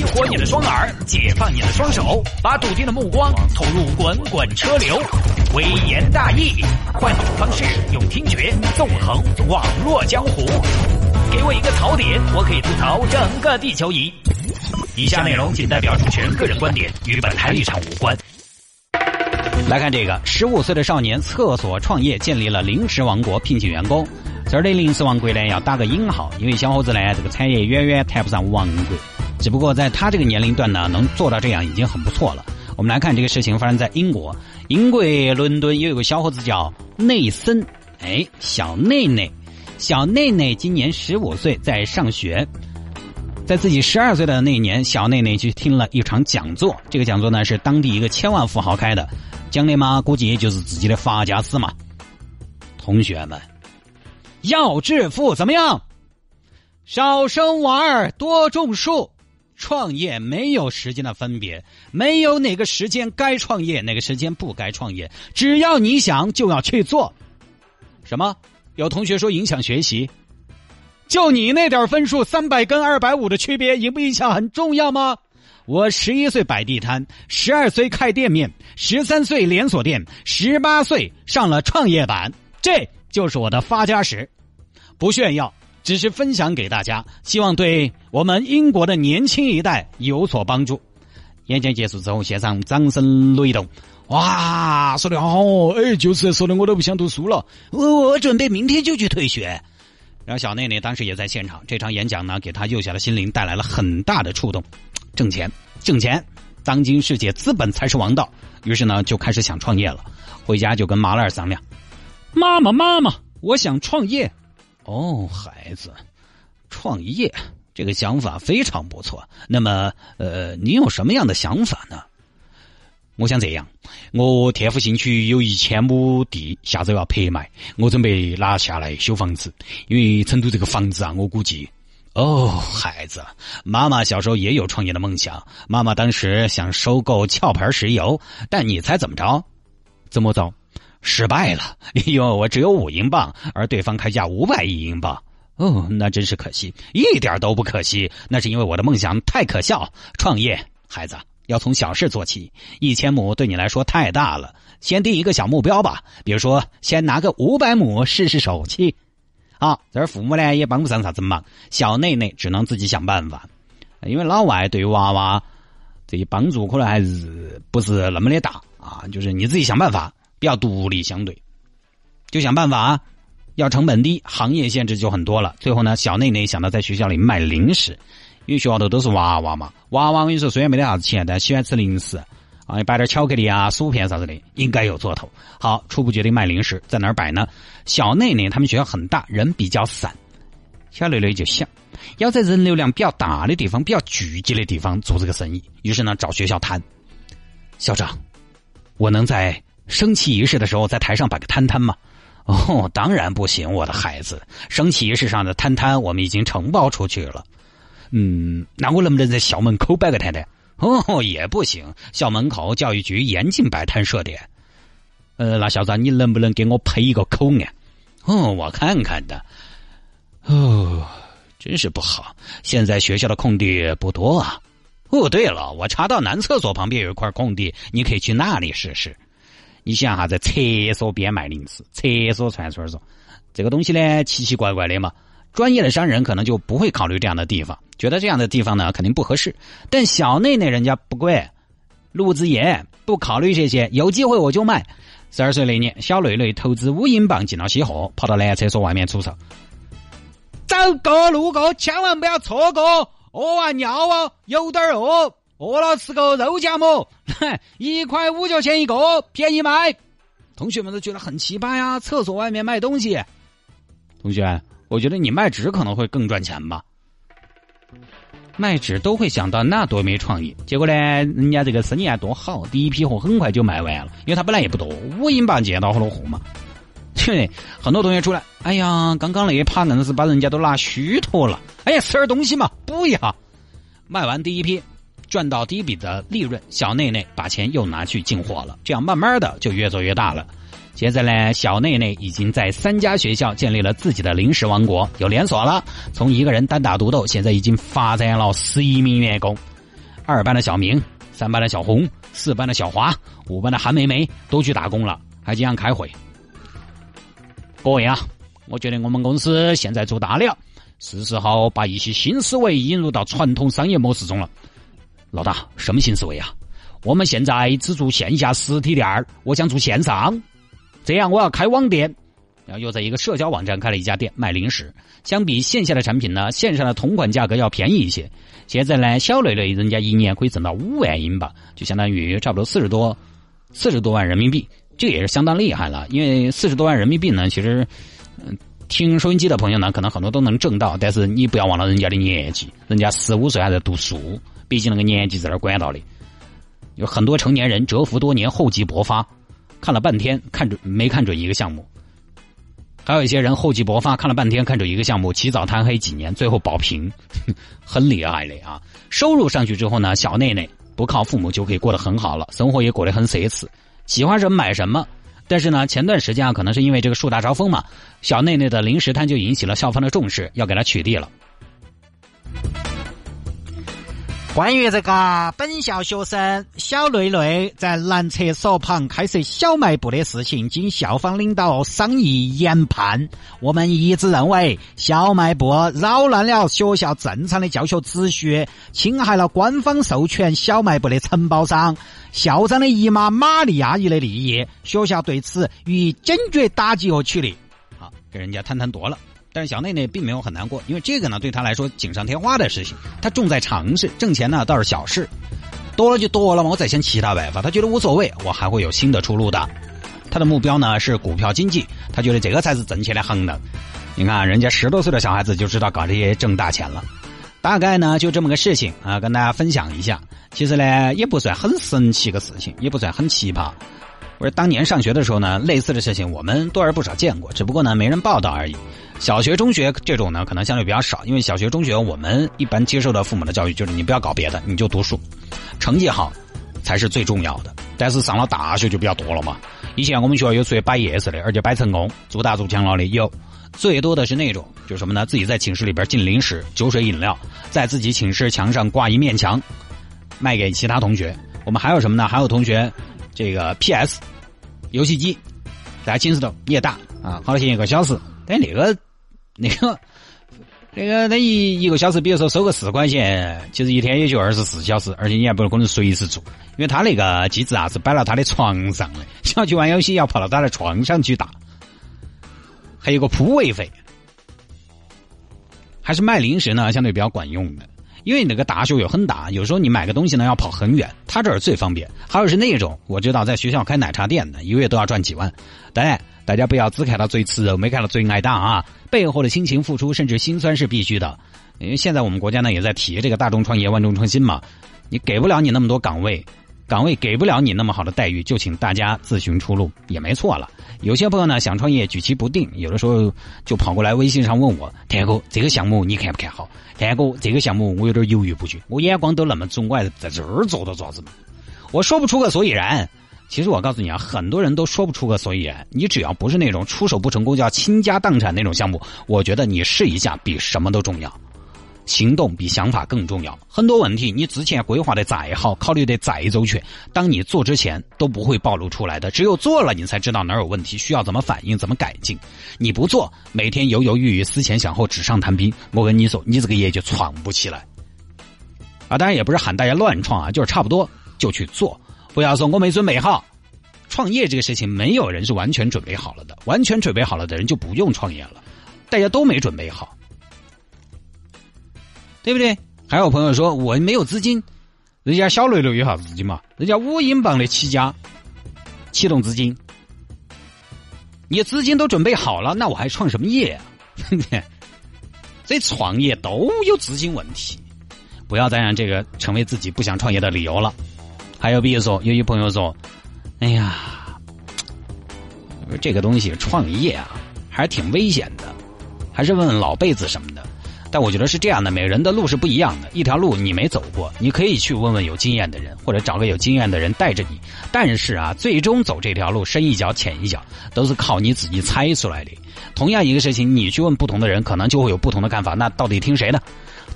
激活你的双耳，解放你的双手，把笃定的目光投入滚滚车流。微言大义，换种方式，用听觉纵横网络江湖。给我一个槽点，我可以吐槽整个地球仪。以下内容仅代表主持人个人观点，与本台立场无关。来看这个，十五岁的少年厕所创业，建立了零食王国，聘请员工。这儿的零食王国呢，要打个引号，因为小伙子呢，这个产业远远谈不上王国。只不过在他这个年龄段呢，能做到这样已经很不错了。我们来看这个事情发生在英国，英国伦敦也有个小伙子叫内森，哎，小内内，小内内今年十五岁，在上学。在自己十二岁的那一年，小内内去听了一场讲座。这个讲座呢是当地一个千万富豪开的，讲的嘛估计也就是自己的发家史嘛。同学们。要致富怎么样？少生娃儿，多种树。创业没有时间的分别，没有哪个时间该创业，哪个时间不该创业。只要你想，就要去做。什么？有同学说影响学习？就你那点分数，三百跟二百五的区别，影不影响很重要吗？我十一岁摆地摊，十二岁开店面，十三岁连锁店，十八岁上了创业板。这。就是我的发家史，不炫耀，只是分享给大家，希望对我们英国的年轻一代有所帮助。演讲结束之后，现场掌声雷动，哇，说的好好哦，哎，就是说的我都不想读书了，我我准备明天就去退学。然后小内内当时也在现场，这场演讲呢，给他幼小的心灵带来了很大的触动。挣钱，挣钱，当今世界资本才是王道。于是呢，就开始想创业了，回家就跟马乐商量。妈妈，妈妈，我想创业。哦，孩子，创业这个想法非常不错。那么，呃，你有什么样的想法呢？我想这样，我天府新区有一千亩地，下周要拍卖，我准备拿下来修房子。因为成都这个房子啊，我估计……哦，孩子，妈妈小时候也有创业的梦想。妈妈当时想收购壳牌石油，但你猜怎么着？怎么着？失败了，因为我只有五英镑，而对方开价五百亿英镑。哦，那真是可惜，一点都不可惜。那是因为我的梦想太可笑。创业，孩子要从小事做起。一千亩对你来说太大了，先定一个小目标吧。比如说，先拿个五百亩试试手气。好，这儿父母呢也帮不上啥子忙，小内内只能自己想办法。因为老外对于娃娃这些帮助可能还是不是那么的大啊，就是你自己想办法。比较独立，相对就想办法啊，要成本低，行业限制就很多了。最后呢，小内内想到在学校里卖零食，因为学校头都是娃娃嘛，娃娃我跟你说虽然没得啥子钱，但喜欢吃零食啊，摆点巧克力啊、薯片啥子的，应该有做头。好，初步决定卖零食，在哪儿摆呢？小内内他们学校很大，人比较散，小内内就想要在人流量比较大的地方、比较聚集的地方做这个生意，于是呢找学校谈，校长，我能在。升旗仪式的时候，在台上摆个摊摊吗？哦，当然不行，我的孩子。升旗仪式上的摊摊，我们已经承包出去了。嗯，那我能不能在校门口摆个摊摊？哦，也不行，校门口教育局严禁摆摊设点。呃，那校长，你能不能给我配一个口岸？哦，我看看的。哦，真是不好，现在学校的空地不多啊。哦，对了，我查到男厕所旁边有一块空地，你可以去那里试试。你想哈，在厕所边卖零食，厕所串串说，这个东西呢奇奇怪怪的嘛。专业的商人可能就不会考虑这样的地方，觉得这样的地方呢肯定不合适。但小内内人家不贵，路子野，不考虑这些，有机会我就卖。十二岁那年，小内内投资五英镑进了西货，跑到男厕所外面出售。走过路过，千万不要错过，屙完尿啊，有点饿。饿了吃个肉夹馍，一块五角钱一个，便宜卖。同学们都觉得很奇葩呀，厕所外面卖东西。同学，我觉得你卖纸可能会更赚钱吧。卖纸都会想到那多没创意，结果呢，人家这个生意还多好，第一批货很快就卖完了，因为他本来也不多，五英镑见到好多货嘛。对，很多同学出来，哎呀，刚刚那一趴硬是把人家都拿虚脱了。哎呀，吃点东西嘛，补一下。卖完第一批。赚到第一笔的利润，小内内把钱又拿去进货了，这样慢慢的就越做越大了。现在呢，小内内已经在三家学校建立了自己的零食王国，有连锁了。从一个人单打独斗，现在已经发展了十一名员工。二班的小明、三班的小红、四班的小华、五班的韩梅梅都去打工了，还经常开会。各位啊，我觉得我们公司现在做大了，是时候把一些新思维引入到传统商业模式中了。老大，什么新思维啊？我们现在只做线下实体店儿，我想做线上，这样我要开网店。然后又在一个社交网站开了一家店卖零食，相比线下的产品呢，线上的同款价格要便宜一些。现在呢，小磊磊人家一年可以挣到五万英镑，就相当于差不多四十多四十多万人民币，这也是相当厉害了。因为四十多万人民币呢，其实嗯，听收音机的朋友呢，可能很多都能挣到，但是你不要忘了人家的年纪，人家十五岁还在读书，毕竟那个年纪在那管到的。有很多成年人蛰伏多年，厚积薄发，看了半天看准没看准一个项目。还有一些人厚积薄发，看了半天，看准一个项目，起早贪黑几年，最后保平，很厉害的啊！收入上去之后呢，小内内不靠父母就可以过得很好了，生活也过得很奢侈，喜欢什么买什么。但是呢，前段时间啊，可能是因为这个树大招风嘛，小内内的零食摊就引起了校方的重视，要给他取缔了。关于这个本校学生小瑞瑞在男厕所旁开设小卖部的事情，经校方领导商议研判，我们一致认为小卖部扰乱了学校正常的教学秩序，侵害了官方授权小卖部的承包商校长的姨妈玛丽阿姨的利益，学校对此予以坚决打击和取缔。好，给人家谈谈多了。但是小内内并没有很难过，因为这个呢对他来说锦上添花的事情，他重在尝试，挣钱呢倒是小事，多了就多了嘛，我再想其他办法，他觉得无所谓，我还会有新的出路的。他的目标呢是股票经济，他觉得这个才是挣钱的行当。你看人家十多岁的小孩子就知道搞这些挣大钱了，大概呢就这么个事情啊，跟大家分享一下。其实呢也不算很神奇个事情，也不算很奇葩。我说当年上学的时候呢，类似的事情我们多而不少见过，只不过呢没人报道而已。小学、中学这种呢，可能相对比较少，因为小学、中学我们一般接受的父母的教育就是你不要搞别的，你就读书，成绩好才是最重要的。但是上了大学就比较多了嘛。以前我们学校有出去摆夜市的，而且摆成功、做大做强了的有。最多的是那种，就什么呢？自己在寝室里边进零食、酒水、饮料，在自己寝室墙上挂一面墙，卖给其他同学。我们还有什么呢？还有同学这个 PS 游戏机在寝室头也打啊，好多钱一个小时。但那个。那个，那个，那一一个小时，比如说收个四块钱，其实一天也就二十四小时，而且你还不可能随时做，因为他那个机子啊是摆到他的床上的，想去玩游戏要跑到他的床上去打，还有个铺位费，还是卖零食呢，相对比较管用的，因为那个大学又很大，有时候你买个东西呢要跑很远，他这儿最方便。还有是那种我知道在学校开奶茶店的，一个月都要赚几万，当然。大家不要只看到最吃肉，没看到最挨打啊！背后的辛勤付出，甚至辛酸是必须的。因为现在我们国家呢也在提这个大众创业、万众创新嘛，你给不了你那么多岗位，岗位给不了你那么好的待遇，就请大家自寻出路，也没错了。有些朋友呢想创业，举棋不定，有的时候就跑过来微信上问我：“天哥，这个项目你看不看好？”“天哥，这个项目我有点犹豫不决，我眼光都那么重，我还在这儿做着做啥子嘛？我说不出个所以然。”其实我告诉你啊，很多人都说不出个所以然。你只要不是那种出手不成功就要倾家荡产那种项目，我觉得你试一下比什么都重要。行动比想法更重要。很多问题你之前规划的再好，考虑的再周全，当你做之前都不会暴露出来的。只有做了，你才知道哪儿有问题，需要怎么反应，怎么改进。你不做，每天犹犹豫豫、思前想后、纸上谈兵，我跟你说，你这个业就闯不起来。啊，当然也不是喊大家乱创啊，就是差不多就去做。不要说我没准备好，创业这个事情没有人是完全准备好了的，完全准备好了的人就不用创业了，大家都没准备好，对不对？还有朋友说我没有资金，人家小雷雷有啥资金嘛？人家五英镑的起家启动资金，你资金都准备好了，那我还创什么业啊？所以创业都有资金问题，不要再让这个成为自己不想创业的理由了。还有比如说，有些朋友说：“哎呀，这个东西创业啊，还是挺危险的，还是问问老辈子什么的。”但我觉得是这样的，每个人的路是不一样的。一条路你没走过，你可以去问问有经验的人，或者找个有经验的人带着你。但是啊，最终走这条路，深一脚浅一脚，都是靠你自己猜出来的。同样一个事情，你去问不同的人，可能就会有不同的看法。那到底听谁的？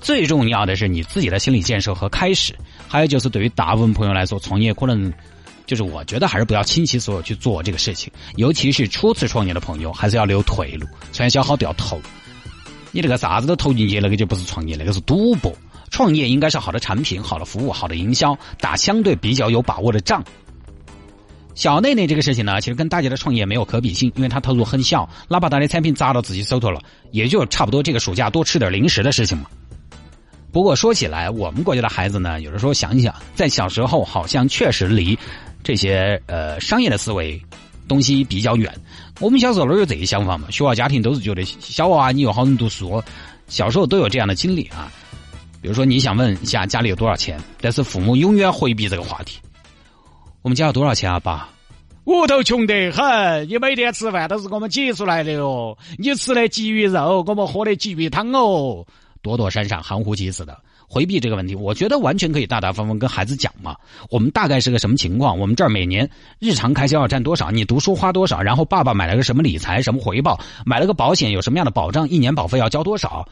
最重要的是你自己的心理建设和开始。还有就是对于大部分朋友来说，创业可能就是我觉得还是不要倾其所有去做这个事情，尤其是初次创业的朋友，还是要留退路，传销好都要投。你这个啥子都投进去，那个就不是创业，那个是赌博。创业应该是好的产品、好的服务、好的营销，打相对比较有把握的仗。小内内这个事情呢，其实跟大家的创业没有可比性，因为它投入很小，哪怕他的产品砸到自己手头了，也就差不多这个暑假多吃点零食的事情嘛。不过说起来，我们国家的孩子呢，有的时候想一想，在小时候好像确实离这些呃商业的思维东西比较远。我们小时候哪有这些想法嘛？学校家庭都是觉得小娃你又好能读书，小时候都有这样的经历啊。比如说你想问一下家里有多少钱，但是父母永远回避这个话题。我们家有多少钱啊，爸？屋头穷得很，你每天吃饭都是我们挤出来的哦。你吃的鲫鱼肉，我们喝的鲫鱼汤哦。躲躲闪闪，含糊其辞的回避这个问题，我觉得完全可以大大方方跟孩子讲嘛。我们大概是个什么情况？我们这儿每年日常开销要占多少？你读书花多少？然后爸爸买了个什么理财？什么回报？买了个保险有什么样的保障？一年保费要交多少？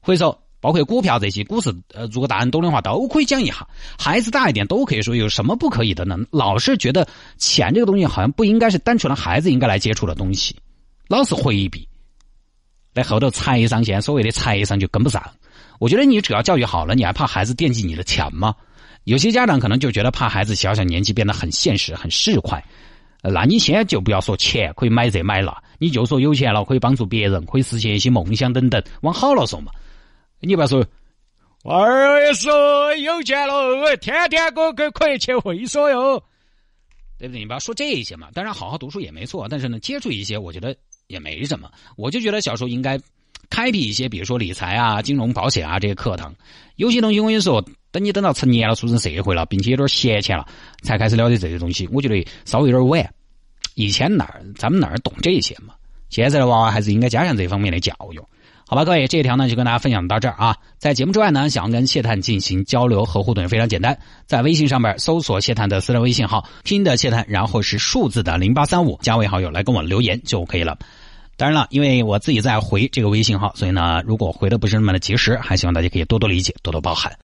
回首。包括股票这些，股市，呃，如果大人懂的话，都可以讲一下。孩子大一点都可以说，有什么不可以的呢？老是觉得钱这个东西好像不应该是单纯的孩子应该来接触的东西，老是回避。在后头财商，现在所谓的财商就跟不上。我觉得你只要教育好了，你还怕孩子惦记你的钱吗？有些家长可能就觉得怕孩子小小年纪变得很现实、很市侩。那你现在就不要说钱可以买这买那，你就说有钱了可以帮助别人，可以实现一些梦想等等，往好了说嘛。你不要说，二说有钱了，天天我可可以去会所哟，对不对？你不要说这些嘛。当然，好好读书也没错，但是呢，接触一些，我觉得也没什么。我就觉得小时候应该开辟一些，比如说理财啊、金融、保险啊这些课堂。有些东西我跟你说，等你等到成年了、出身社会了，并且有点闲钱了，才开始了解这些东西。我觉得稍微有点晚。以前那儿咱们那儿懂这些嘛？现在的娃娃还是应该加强这方面的教育。好吧，各位，这一条呢就跟大家分享到这儿啊。在节目之外呢，想要跟谢探进行交流和互动也非常简单，在微信上面搜索谢探的私人微信号，拼的谢探，然后是数字的零八三五，加为好友来跟我留言就可以了。当然了，因为我自己在回这个微信号，所以呢，如果回的不是那么的及时，还希望大家可以多多理解，多多包涵。